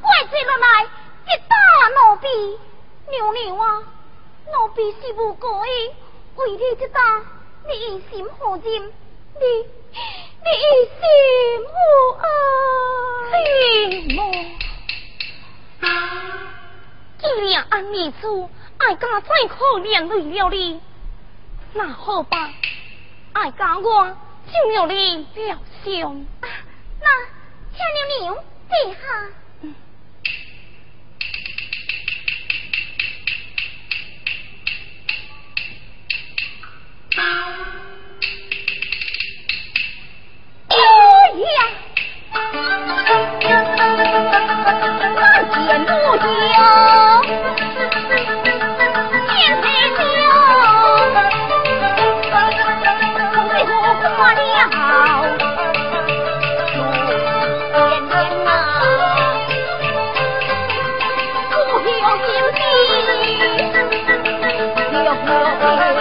怪罪落来，一打奴婢，娘娘啊。奴婢是无故意，为你这打，你一心何忍？你你一心何爱？既然安尼做，爱家再可怜累了你，那好吧，爱家我就要你疗伤。那请娘娘殿下。姑娘，不，见面啊，不要的，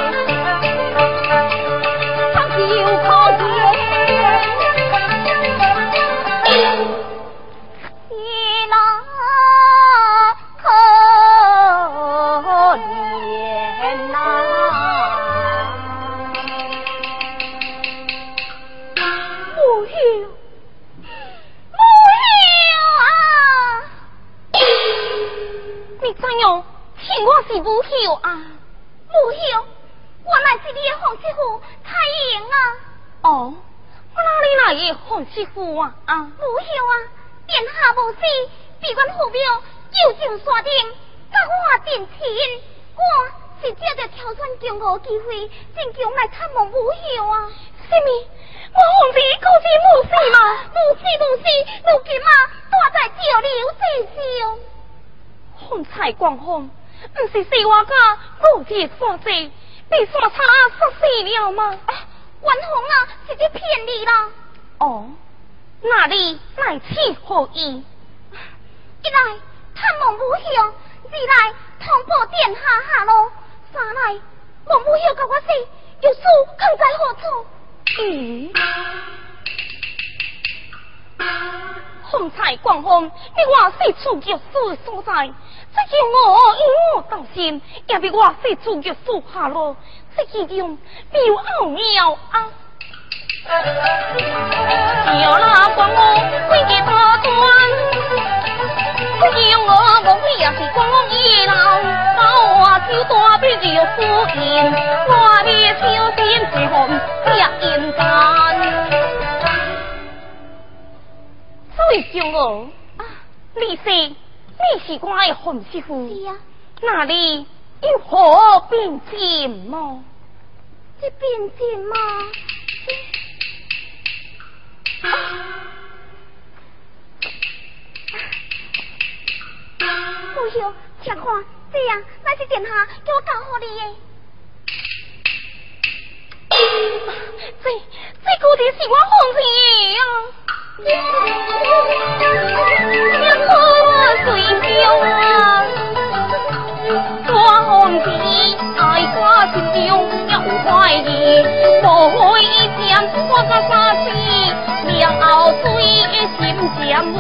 哎呀！那见不久，见不久，为何挂了？也比我四处就数下落，这其中必有奥妙啊！叫那关我归给大官，叫我莫非也是关一老？把我就大笔就敷衍，我的小心最红下阴干。李娇儿，李氏，你是我的红媳妇，是啊，那里有何变迁么？这变迁吗？不行，且看，这样那是殿下叫我教好你耶。这这个的是我红姐呀，两颗水晶啊，我红姐爱我心中有怀疑，不会将我个杀死，两后水心将我。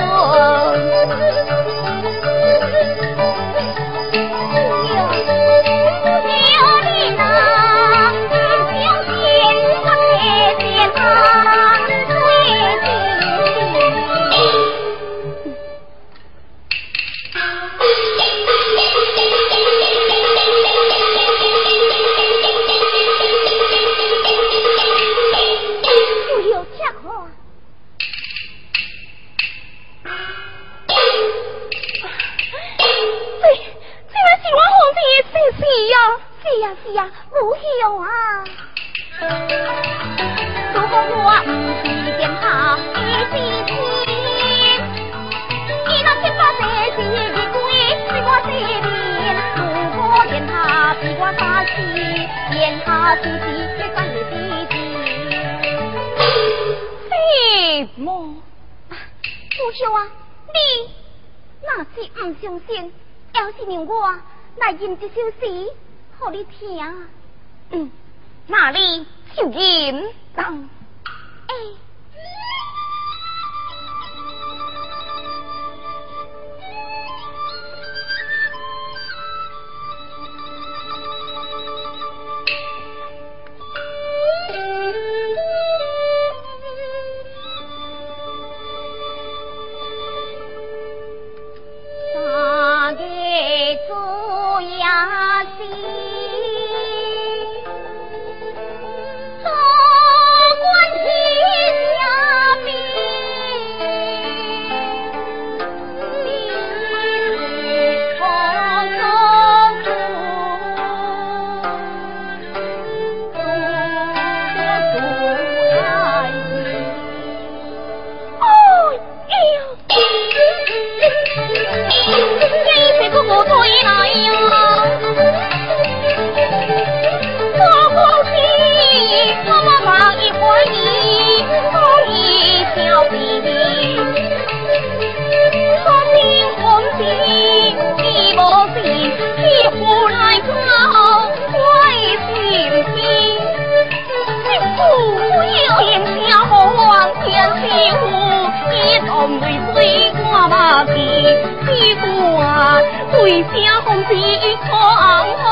吟一首诗，好你听。嗯，那里就吟当。嘛，为小红子一场梦。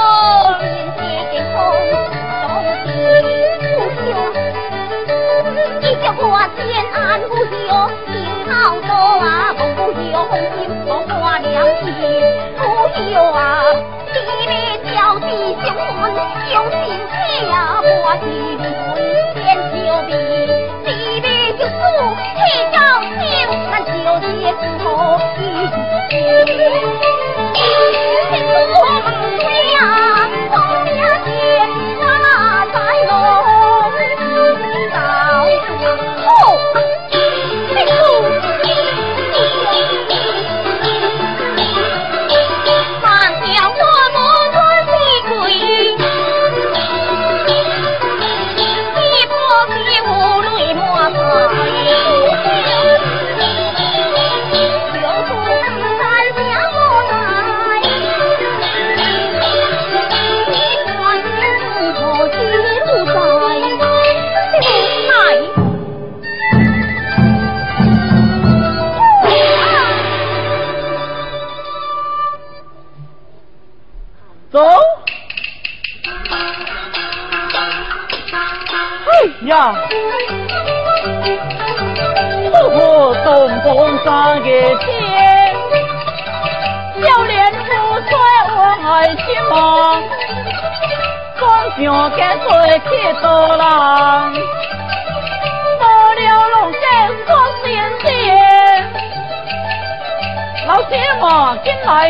一叫我天安无休，心好动啊，红不休，红心我花两心不休啊，地里叫地相闻，有心切我心里秋地，地里就诉一朝情，难求结夫妻。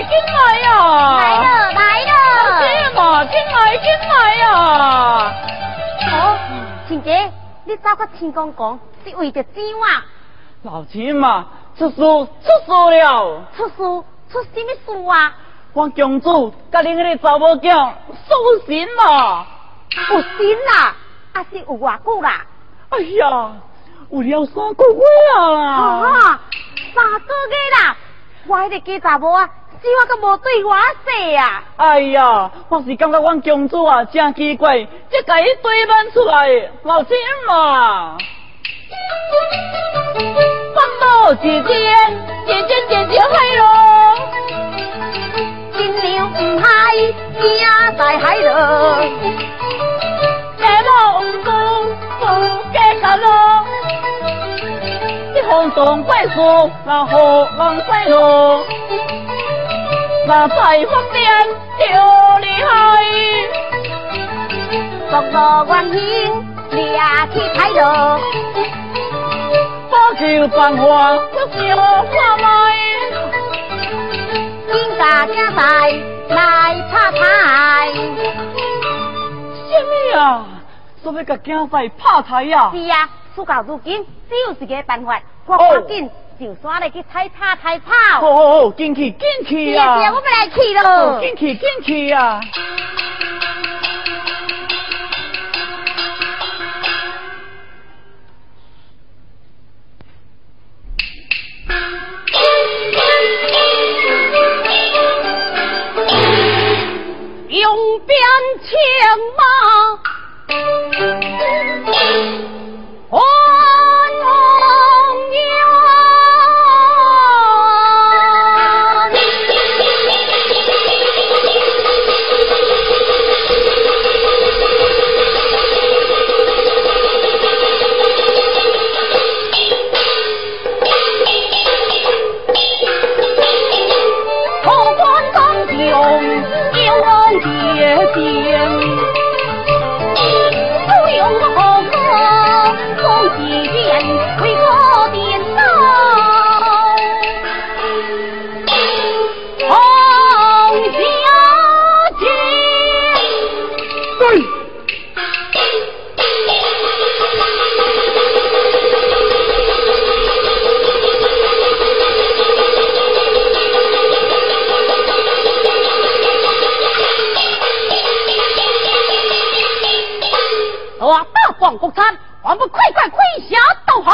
进来呀！来了来了！姐嘛，进来进来呀！哦，亲姐，你找个亲公公是为着怎啊？老亲嘛，出事出事了！出事出什么事啊？我公主甲恁那个查某囝送神啦！有心啦，还是有偌久啦？哎呀，有了三个月啊！迄个假查某啊，死我都无对我说啊！哎呀，我是感觉阮公主啊，真奇怪，才甲伊对问出来，老亲嘛。放到几天，姐姐姐姐海咯，金牛唔海，惊在海咯，山路不不见山咯，一风中怪树，那河往西咯，那在风边就厉害，放到万兴，掠去海咯。不求繁华，不求花来。金家家在来拍台。什么呀？说要拍台呀？是啊，事到如今，只有一个办法，我赶紧就刷来去踩踏踩跑。好好好，进去进去啊！是啊，我们来去咯。进去进去啊！国产，还不快快跪下投降！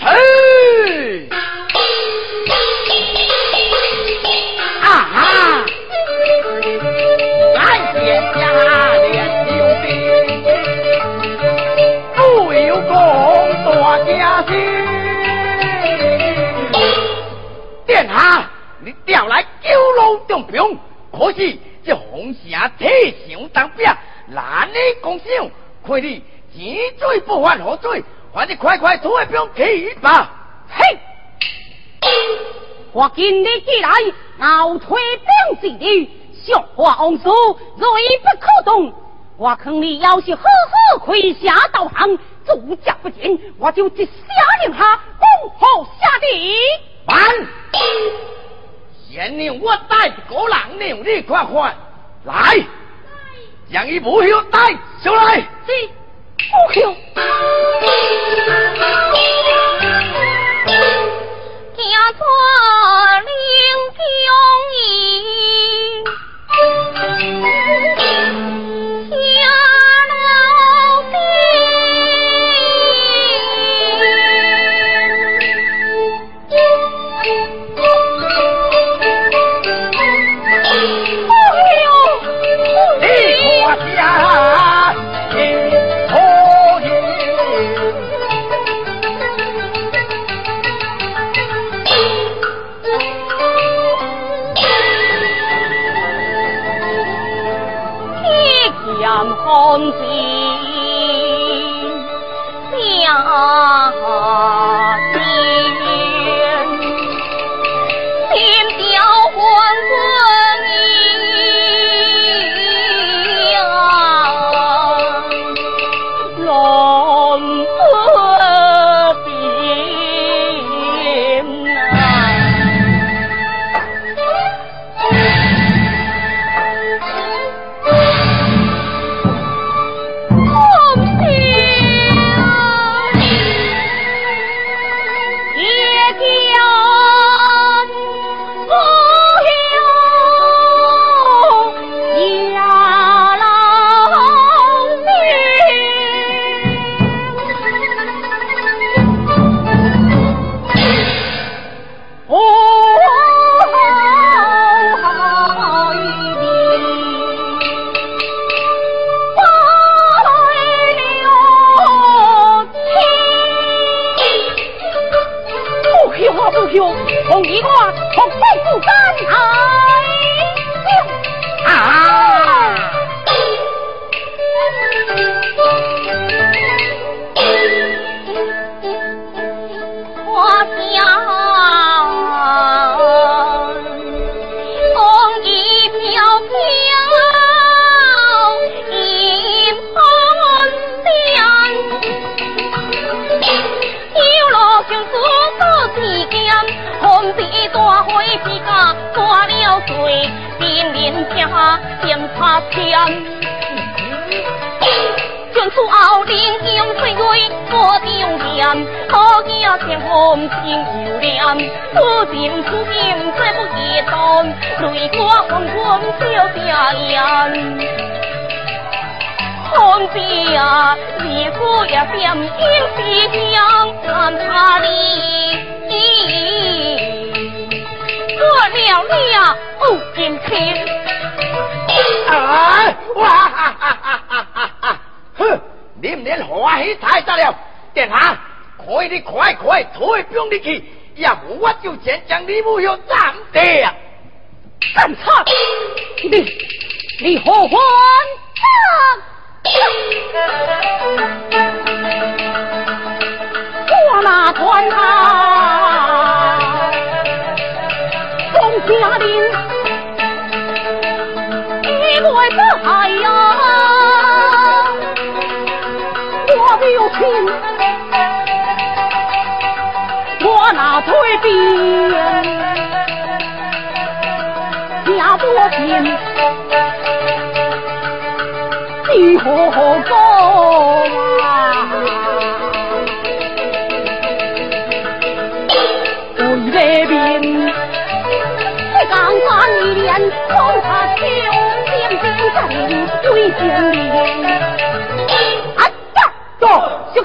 嘿！啊！俺爹家连救兵，不有功夺家兴。殿下，你调来九龙重兵，可惜这红霞体相当兵，难以攻上，亏你。井水不犯何罪，还你快快退兵去吧！嘿，我今日既来，熬退兵之旅，笑话王叔锐不可动。我看你要是好好跪下道行，主家不见，我就一下令下恭候下地。慢！先令我带个郎令你快快来，将一部友带上来。是。不行，家错领兵易断，泪花红红笑家言。红笔啊，你夫也点英气香，看他你。过了了，不金钱。啊！哇哈哈哈哈哈哈！哼，你们欢喜太大了，殿下，可以你快快退兵离去，要不我就先将你母要斩掉。干他！你你何欢？我那团他。家林，一外不海呀，我有情，我那退兵，家多贫，你何做啊？为这边。江山一连，空他秋，点兵在林，归金陵。啊走，走，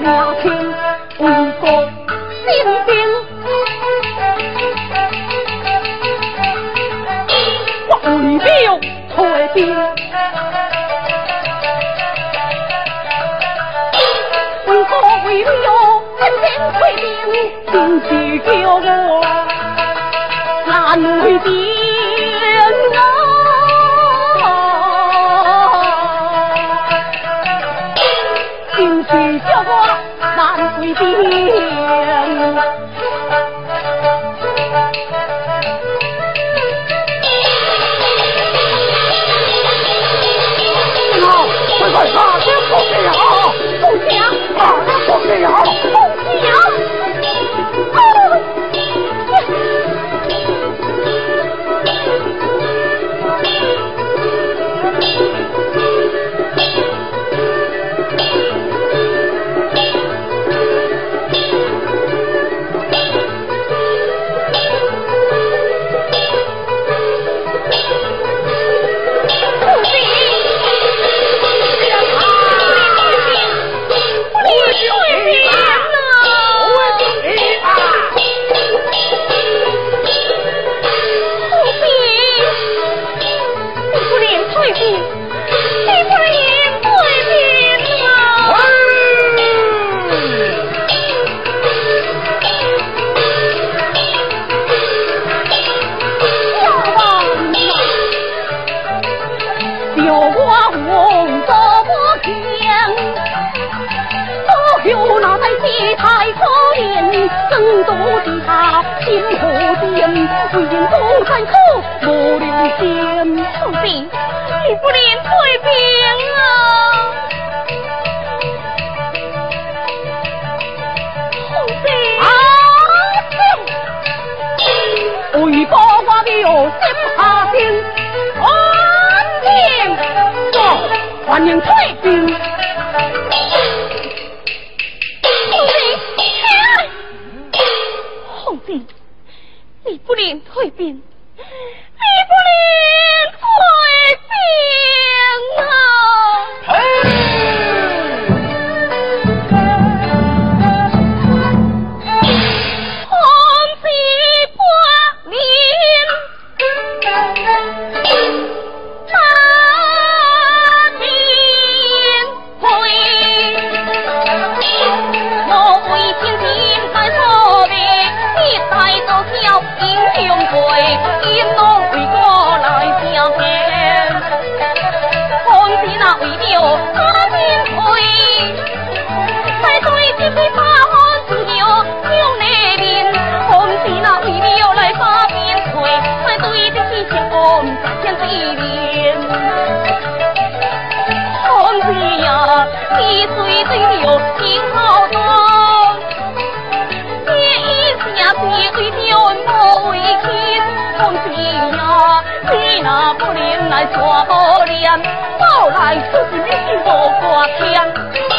娘亲，为国兴兵。我为表退兵，为国为了真心退兵，心是叫我定，欢迎退兵。你不领退兵，你不领大无脸，包来出尽你是无挂天。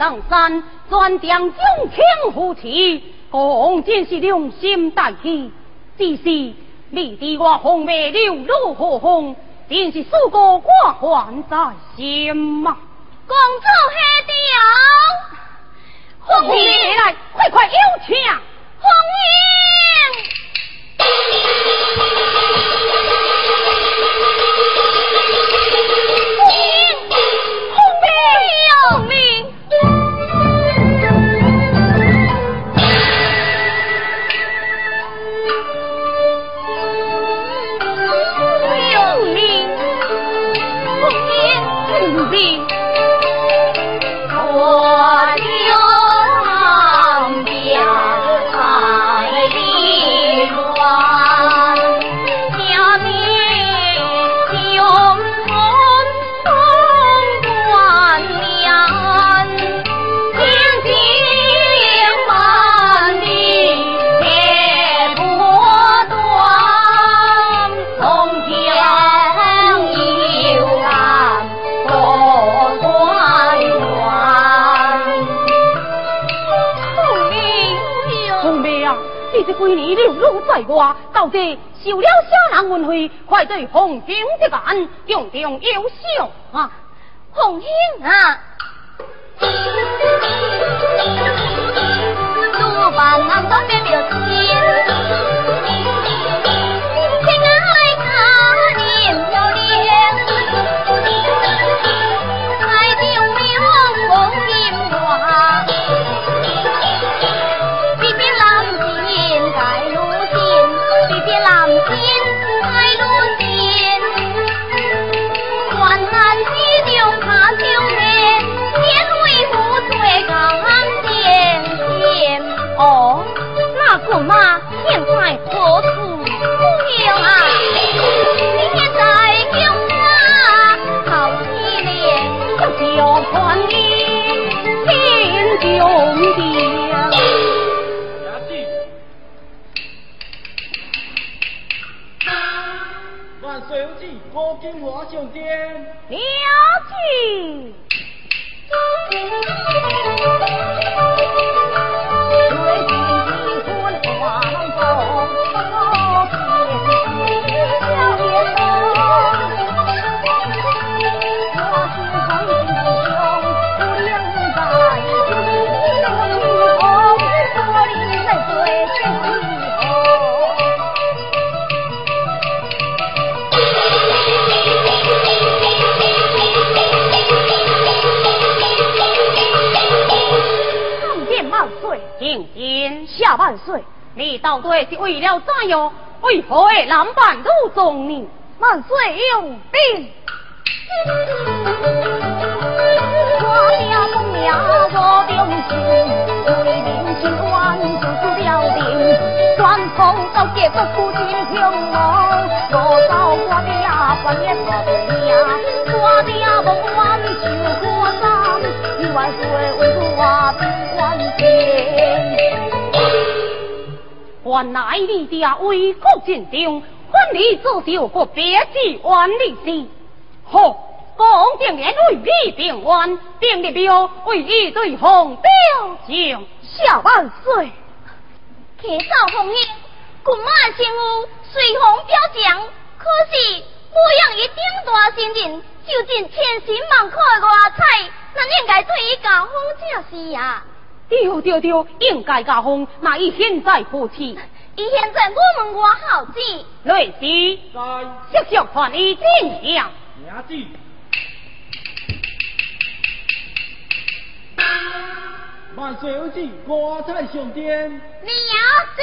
江山，专将中天扶持，共真是良心大义。只是你对我红梅柳如何红，真是数个挂患在心嘛。公主下轿，红梅来，快快有请红英。我到底受了啥人恩惠，快对红兄的案，重重优秀啊！红兄啊，主办俺都别表亲。Điều. 万岁你到底是为了怎样？为何会男扮女装呢？万岁用兵，我家公庙我忠心，为民清官就是了定，官封到结果不尽凶猛，我到我的牙关也不对呀，我的牙不完原来你家为国尽忠，换你做小国别之万里事。好，公定言为你平冤，定立标为一对红标将，下万岁。铁少红英，군马新屋随红标将，可是不养一顶大新人，就尽千辛万苦的外彩，那应该对伊家好正是呀。对对对，应该加封，那伊现在何去？伊现在我们外好子。雷师，在，速速传伊进向。娘子，万岁有旨，国在上殿。娘子。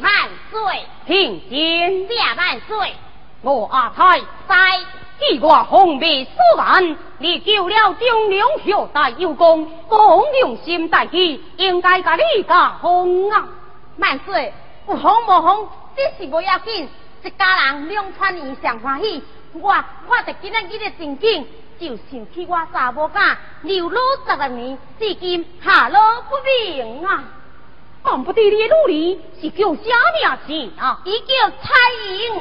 万岁，听见下万岁，我阿太在，记我红梅所难，你救了中良后代有功，公用心大义，应该甲你加封啊！万岁，不红不封，这是不要紧，一家人两串意上欢喜。我我着今日今日正经，就想起我查某囝流落十来年，至今下落不明啊！但不知你的努力是叫啥名字啊？伊叫彩英，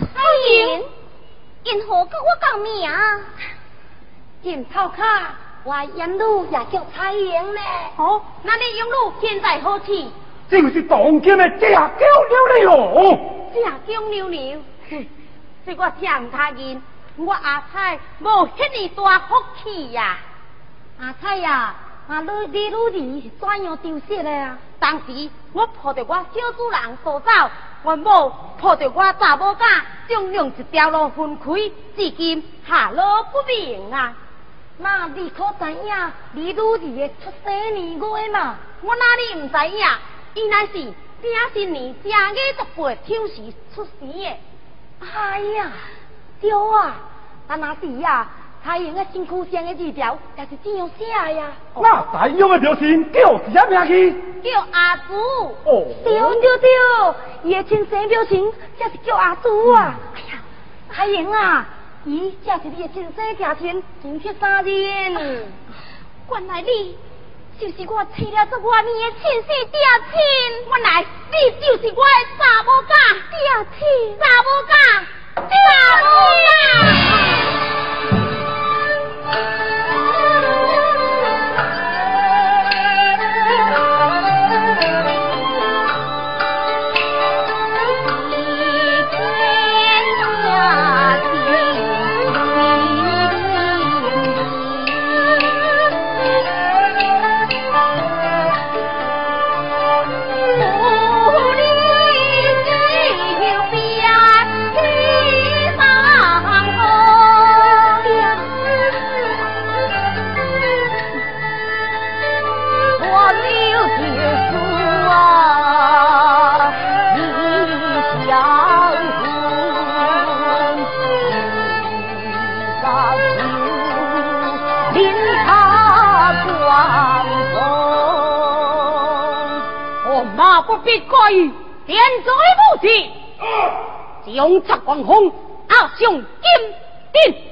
彩英，因何跟我讲名？金头卡，我养女也叫蔡英呢。哦，那你养女现在何去？就是当今的假狗溜溜。假狗溜溜，是我真唔他认，我阿彩无迄尼大福气呀。阿彩呀，阿女你女儿是怎样丢失的啊？当时我抱着我小主人逃走，阮某抱着我查某囝，总用一条路分开，至今下落不明啊！那你可知影你女儿的出生年月嘛？我哪里唔知影？伊乃是正新年正月十八丑时出生的。哎呀，对啊，啊那是呀，太阳的身躯上的字条也是这样写呀。那太阳的表情叫啥名字？叫阿祖。哦，对对对，伊的亲生表情才是叫阿祖啊。哎呀，太阳啊，伊才是你的亲生家亲，亲戚三人。原来你就是我娶了这外面的亲生爹亲。原来你就是我的查某囝，爹亲，查某囝，查某囝。我不必过于点罪不起，将插光红阿兄金定。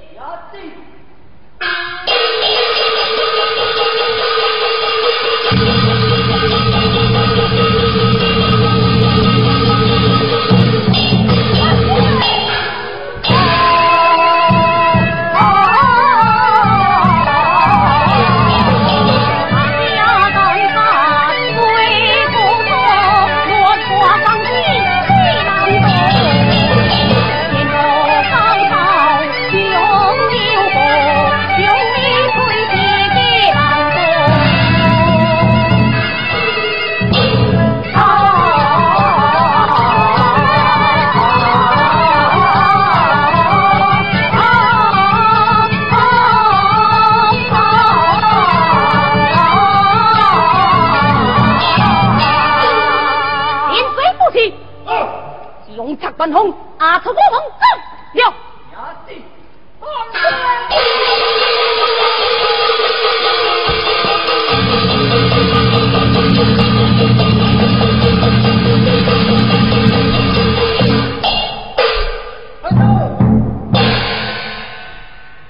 用插本红，阿出我红走了。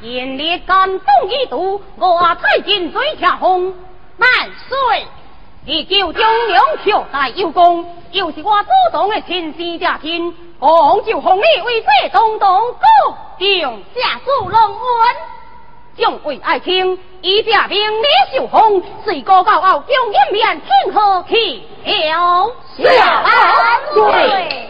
眼里感动一度，我才进水下红万岁。依旧中良孝待有功，又是我祖宗的亲生家亲，我就红你为这东东哥，将下属龙恩，众位爱卿，以这兵李秀峰，随高高后将一面天河去了，安对。